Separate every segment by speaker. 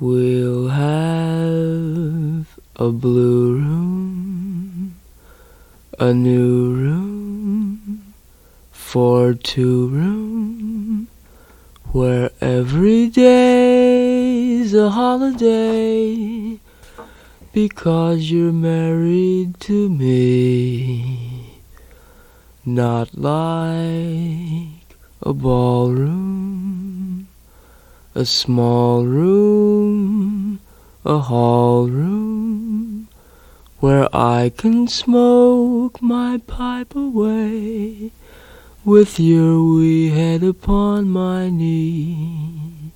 Speaker 1: We'll have a blue room, a new room for two room, where every day's a holiday because you're married to me. Not like a ballroom, a small room, a hall room, where I can smoke my pipe away with your wee head upon my knee.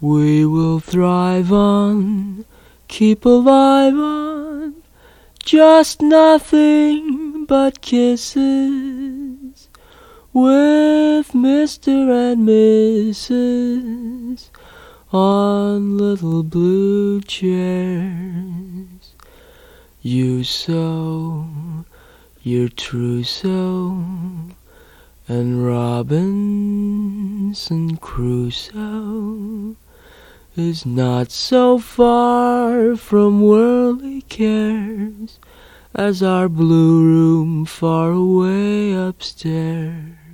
Speaker 1: We will thrive on, keep alive on, just nothing but kisses with Mr. and Mrs. on little blue chairs. You sew your trousseau and Robinson Crusoe is not so far from worldly cares as our blue room far away upstairs.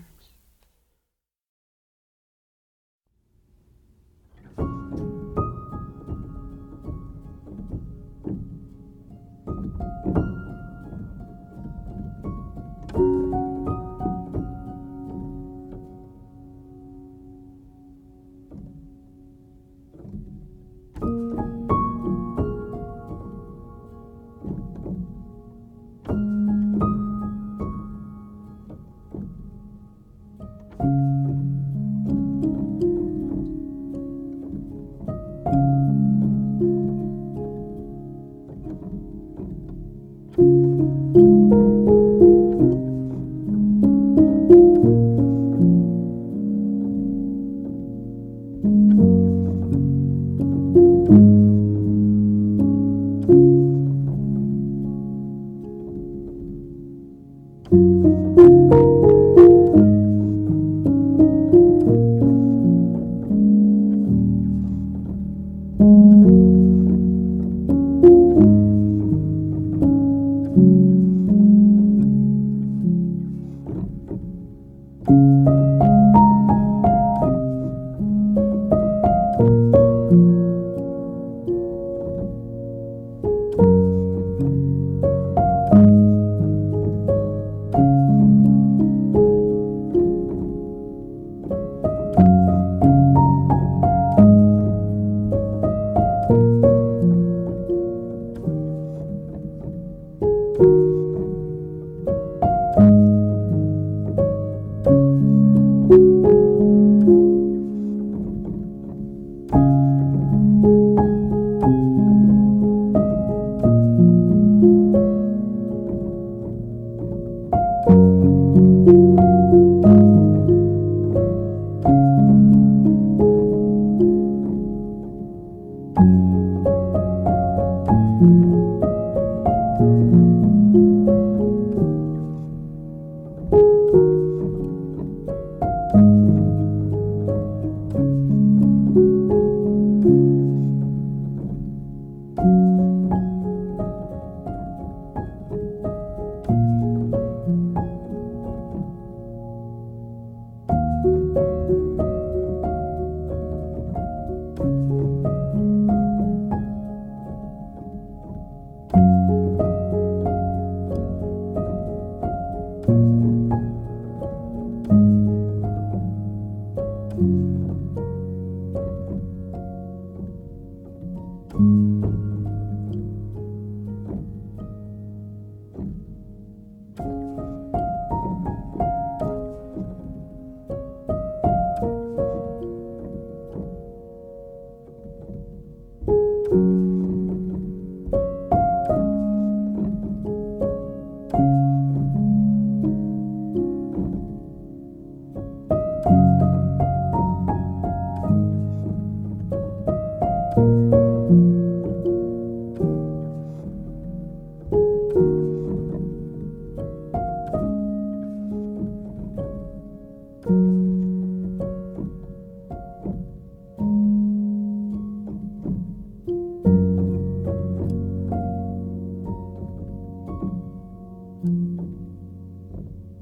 Speaker 2: thank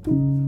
Speaker 2: you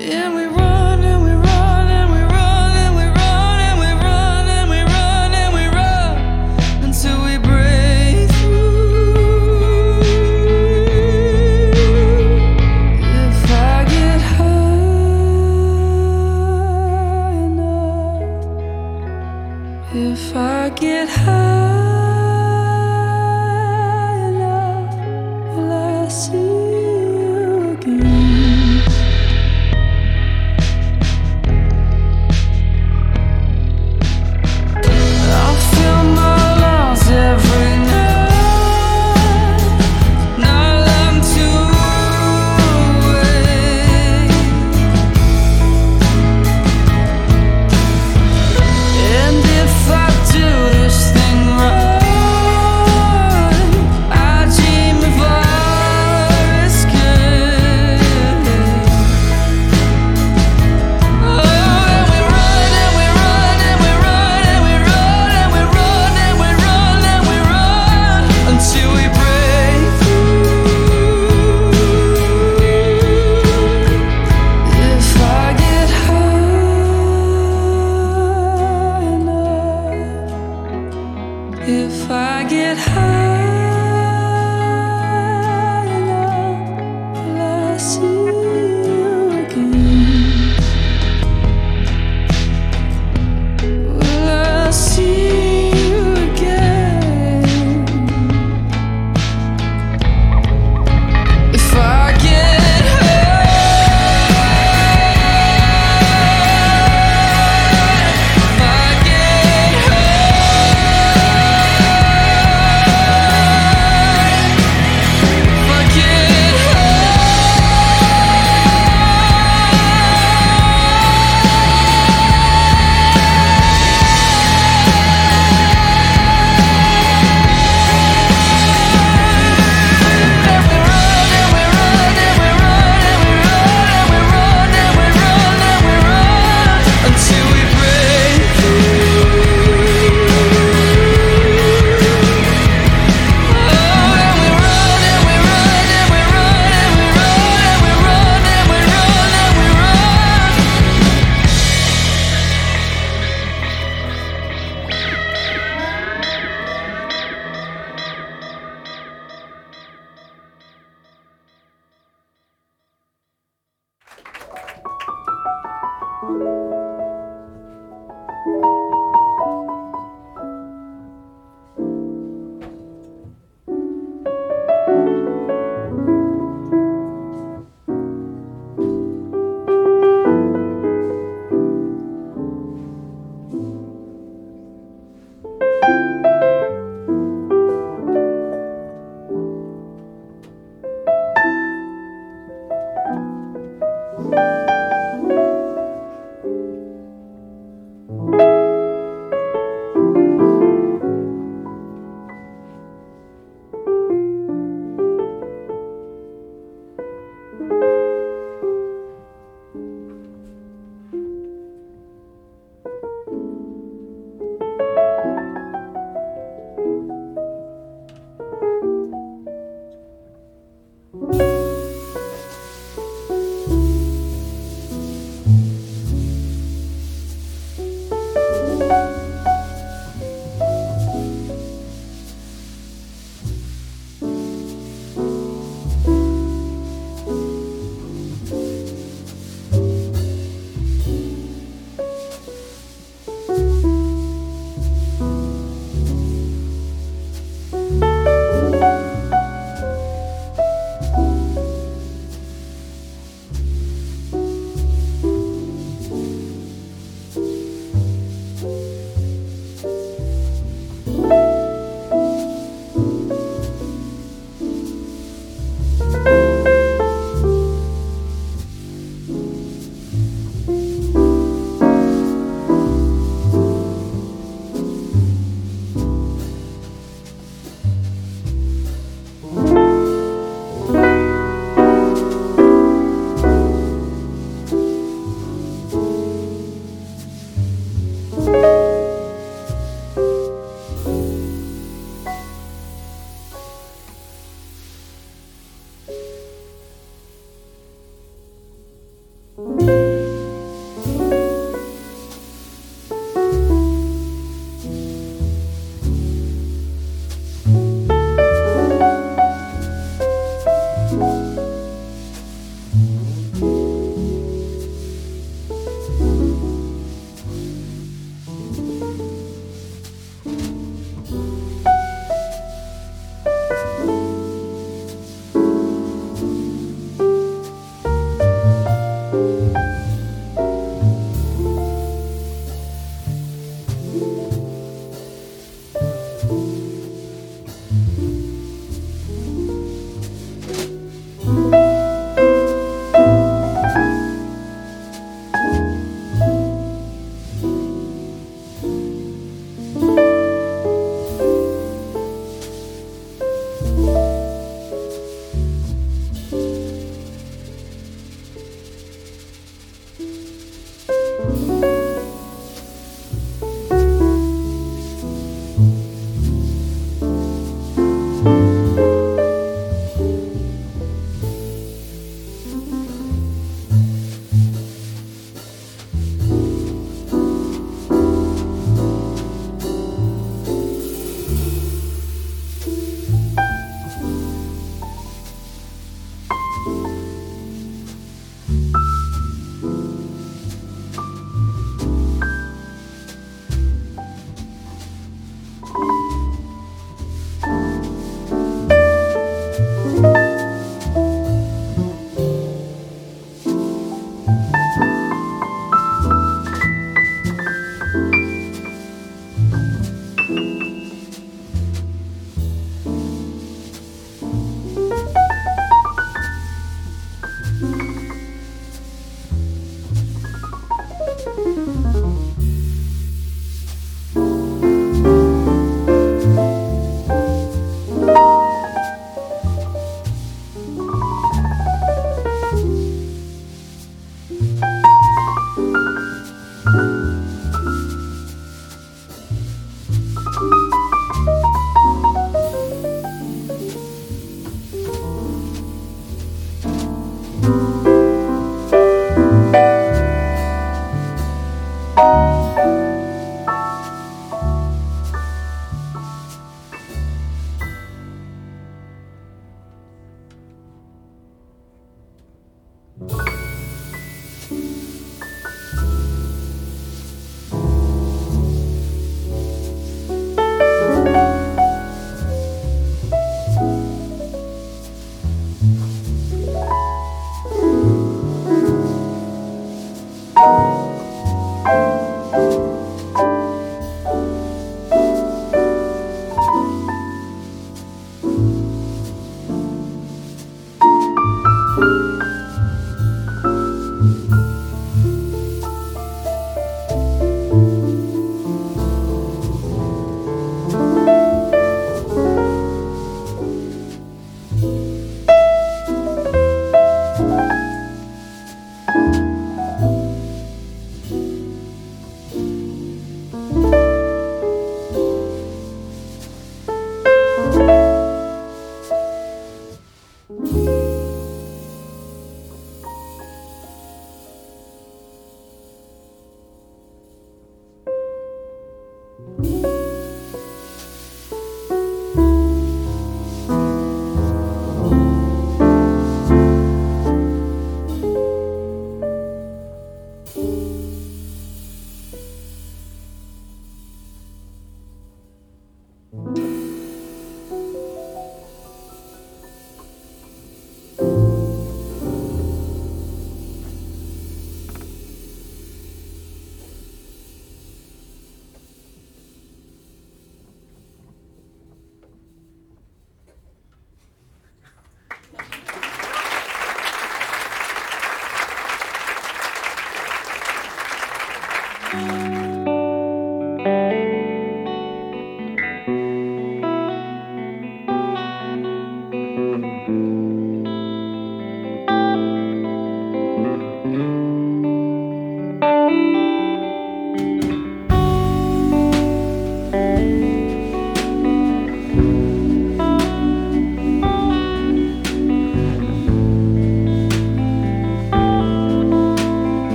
Speaker 2: And we run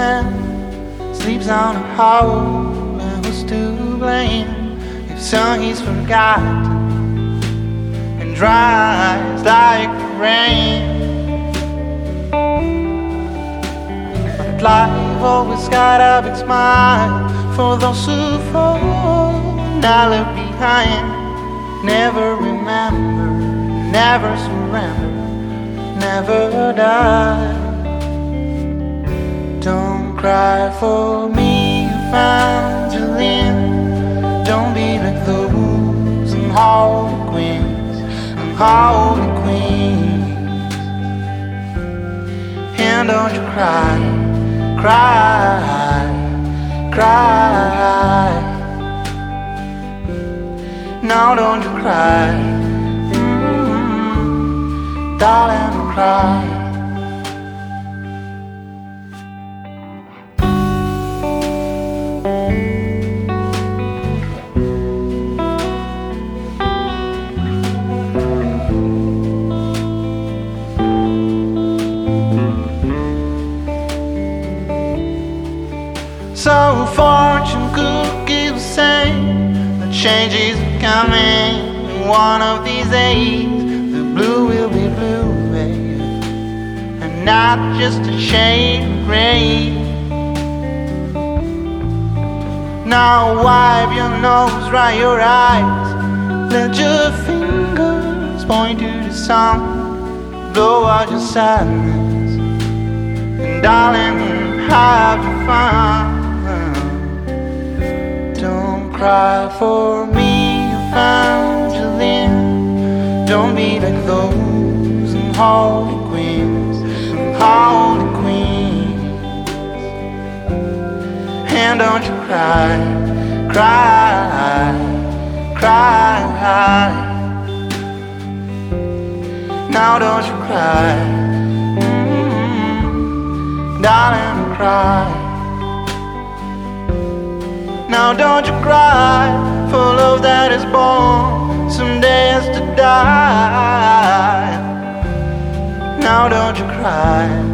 Speaker 3: middleman sleeps on a hole, and who's to blame if song is forgotten and dries like rain? But life always got a big smile for those who fall. Now left behind, never remember, never surrender, never die. Don't cry for me, Evangeline. Don't be like the wolves and holy queens and holy queens. And don't you cry, cry, cry. Now don't you cry, mm, darling, cry. Change is coming. One of these days, the blue will be blue, baby, and not just a shade of gray. Now wipe your nose, dry your eyes, let your fingers point to the sun, blow out your sadness, and darling, have fun. Cry for me, Evangeline. Don't be like those and holy queens, holy queens. And don't you cry, cry. Don't you cry for love that is born someday has to die. Now don't you cry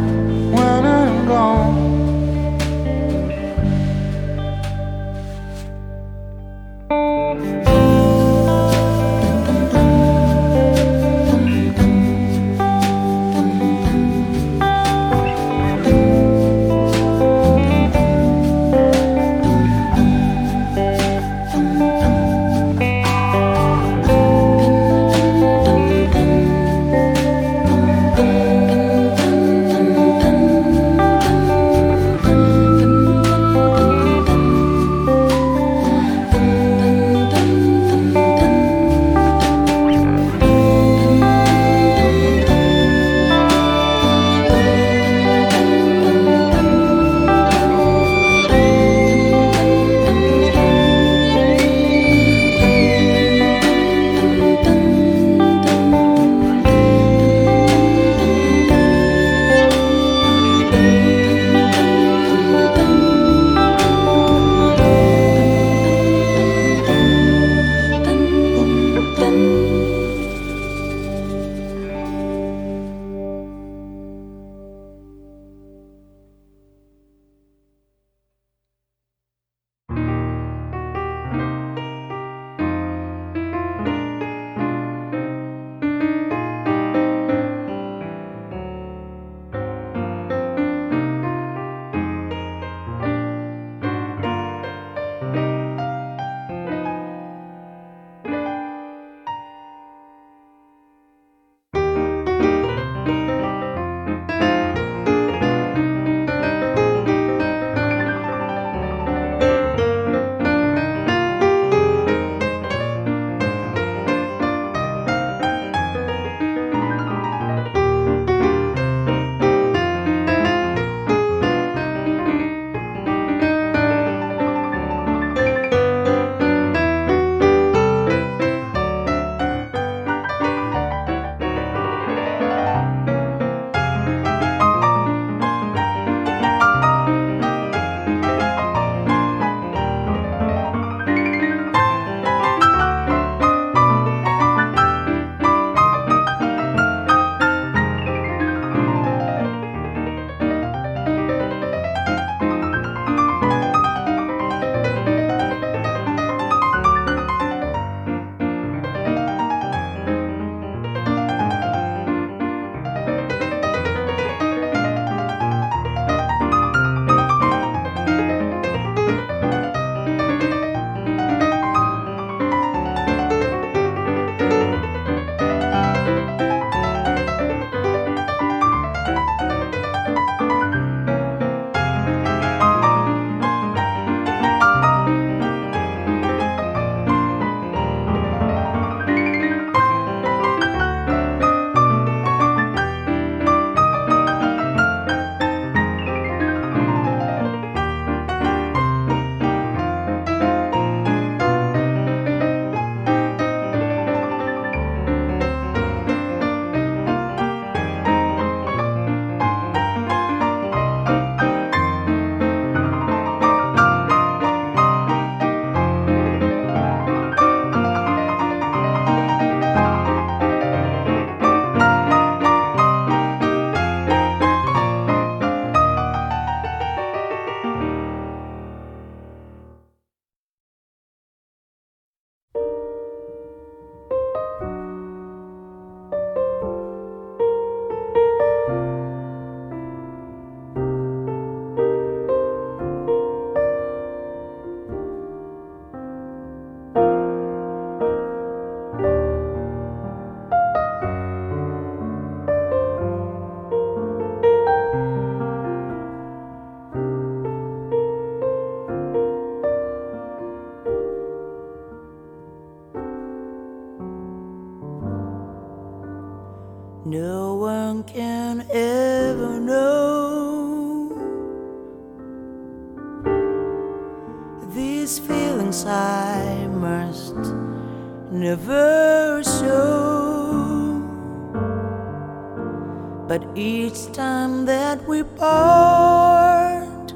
Speaker 4: But each time that we part,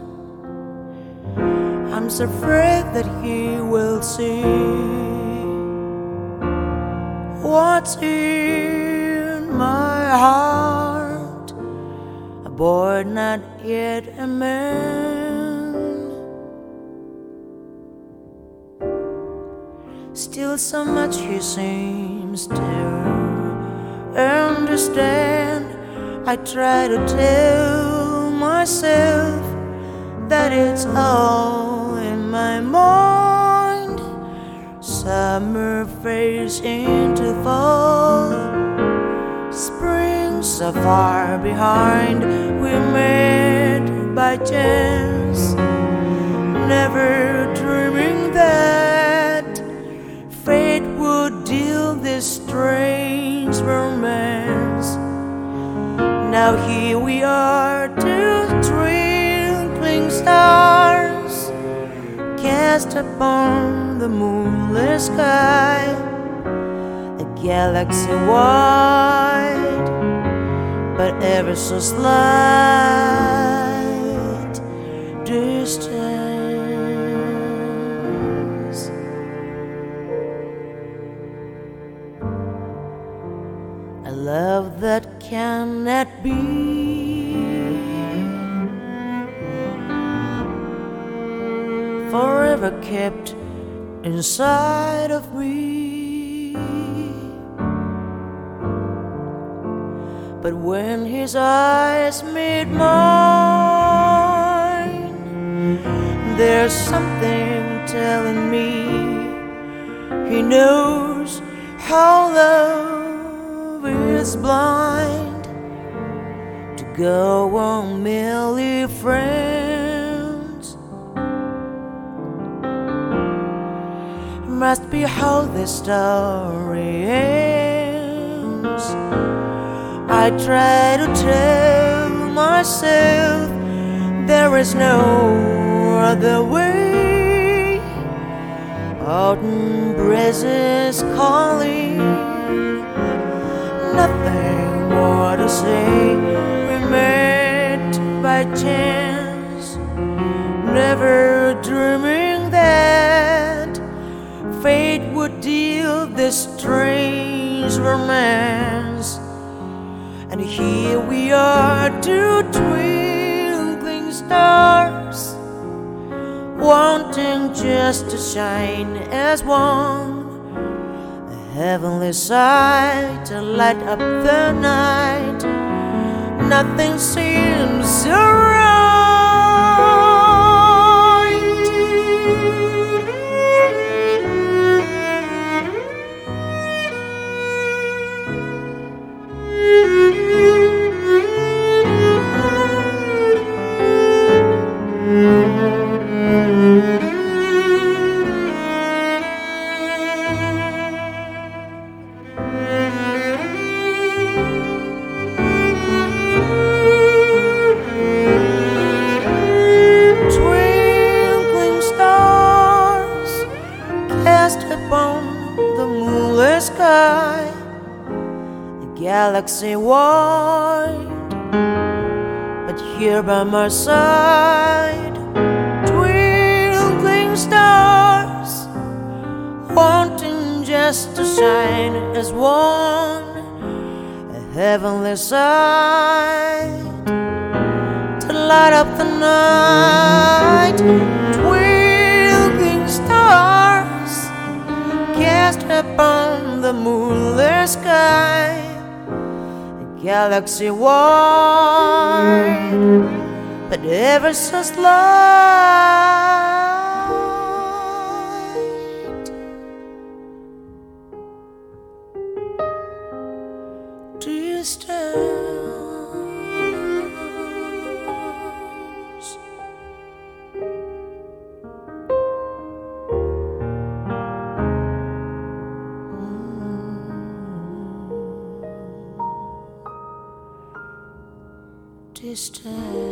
Speaker 4: I'm so afraid that he will see what's in my heart. A boy not yet a man. Still, so much he seems to understand. I try to tell myself that it's all in my mind. Summer fades into fall. springs so far behind. We met by chance, never dreaming that fate would deal this strange romance. Now here we are, two twinkling stars, cast upon the moonless sky, a galaxy wide, but ever so slight distance. Love that cannot be forever kept inside of me. But when his eyes meet mine, there's something telling me he knows how love is blind to go on merely friends. Must be how this story ends. I try to tell myself there is no other way. Autumn breezes calling, nothing more to say. We met by chance, never dreaming that fate would deal this strange romance. And here we are, two twinkling stars, wanting just to shine as one. Heavenly sight to light up the night. Nothing seems so my side, twinkling stars, wanting just to shine as one, a heavenly sight to light up the night. Twinkling stars cast upon the moonless sky, a galaxy wide, but ever so slight. Mm. Distance.
Speaker 2: Distance.